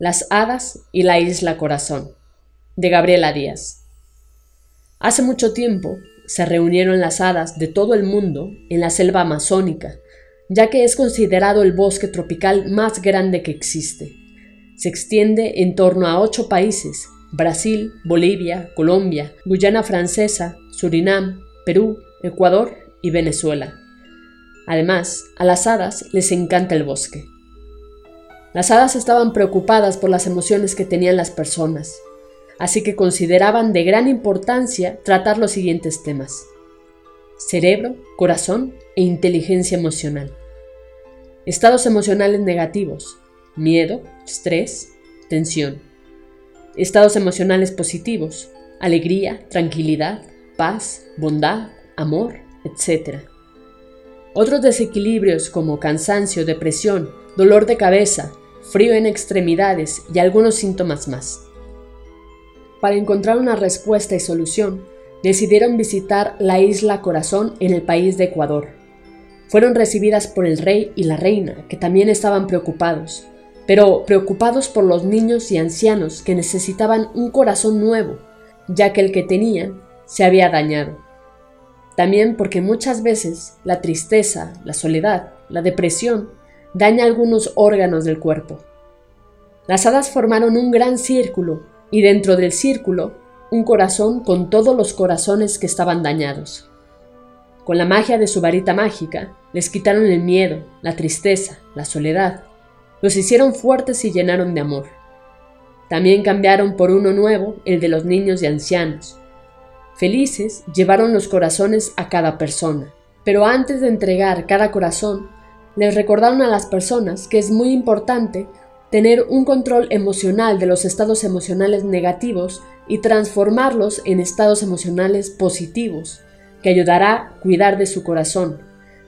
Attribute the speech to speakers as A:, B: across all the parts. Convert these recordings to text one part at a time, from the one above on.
A: Las hadas y la isla corazón, de Gabriela Díaz. Hace mucho tiempo se reunieron las hadas de todo el mundo en la selva amazónica, ya que es considerado el bosque tropical más grande que existe. Se extiende en torno a ocho países, Brasil, Bolivia, Colombia, Guyana Francesa, Surinam, Perú, Ecuador y Venezuela. Además, a las hadas les encanta el bosque. Las hadas estaban preocupadas por las emociones que tenían las personas, así que consideraban de gran importancia tratar los siguientes temas. Cerebro, corazón e inteligencia emocional. Estados emocionales negativos, miedo, estrés, tensión. Estados emocionales positivos, alegría, tranquilidad, paz, bondad, amor, etc. Otros desequilibrios como cansancio, depresión, dolor de cabeza, frío en extremidades y algunos síntomas más. Para encontrar una respuesta y solución, decidieron visitar la isla Corazón en el país de Ecuador. Fueron recibidas por el rey y la reina, que también estaban preocupados, pero preocupados por los niños y ancianos que necesitaban un corazón nuevo, ya que el que tenían se había dañado. También porque muchas veces la tristeza, la soledad, la depresión daña algunos órganos del cuerpo. Las hadas formaron un gran círculo y dentro del círculo un corazón con todos los corazones que estaban dañados. Con la magia de su varita mágica les quitaron el miedo, la tristeza, la soledad, los hicieron fuertes y llenaron de amor. También cambiaron por uno nuevo el de los niños y ancianos, Felices llevaron los corazones a cada persona, pero antes de entregar cada corazón, les recordaron a las personas que es muy importante tener un control emocional de los estados emocionales negativos y transformarlos en estados emocionales positivos, que ayudará a cuidar de su corazón,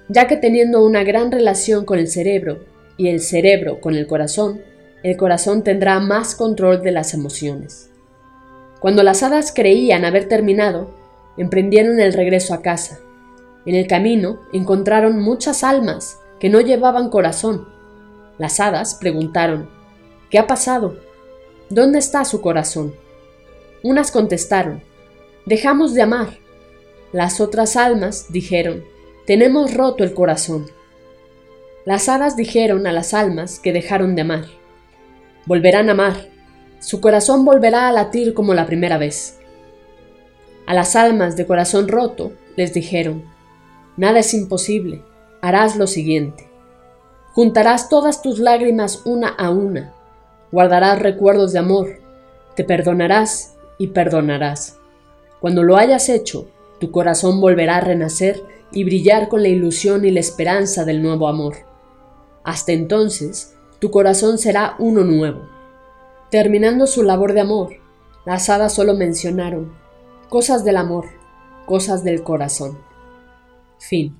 A: ya que teniendo una gran relación con el cerebro y el cerebro con el corazón, el corazón tendrá más control de las emociones. Cuando las hadas creían haber terminado, emprendieron el regreso a casa. En el camino encontraron muchas almas que no llevaban corazón. Las hadas preguntaron, ¿qué ha pasado? ¿Dónde está su corazón? Unas contestaron, dejamos de amar. Las otras almas dijeron, tenemos roto el corazón. Las hadas dijeron a las almas que dejaron de amar, volverán a amar, su corazón volverá a latir como la primera vez. A las almas de corazón roto les dijeron, nada es imposible, harás lo siguiente. Juntarás todas tus lágrimas una a una, guardarás recuerdos de amor, te perdonarás y perdonarás. Cuando lo hayas hecho, tu corazón volverá a renacer y brillar con la ilusión y la esperanza del nuevo amor. Hasta entonces, tu corazón será uno nuevo Terminando su labor de amor, las hadas solo mencionaron cosas del amor, cosas del corazón. Fin.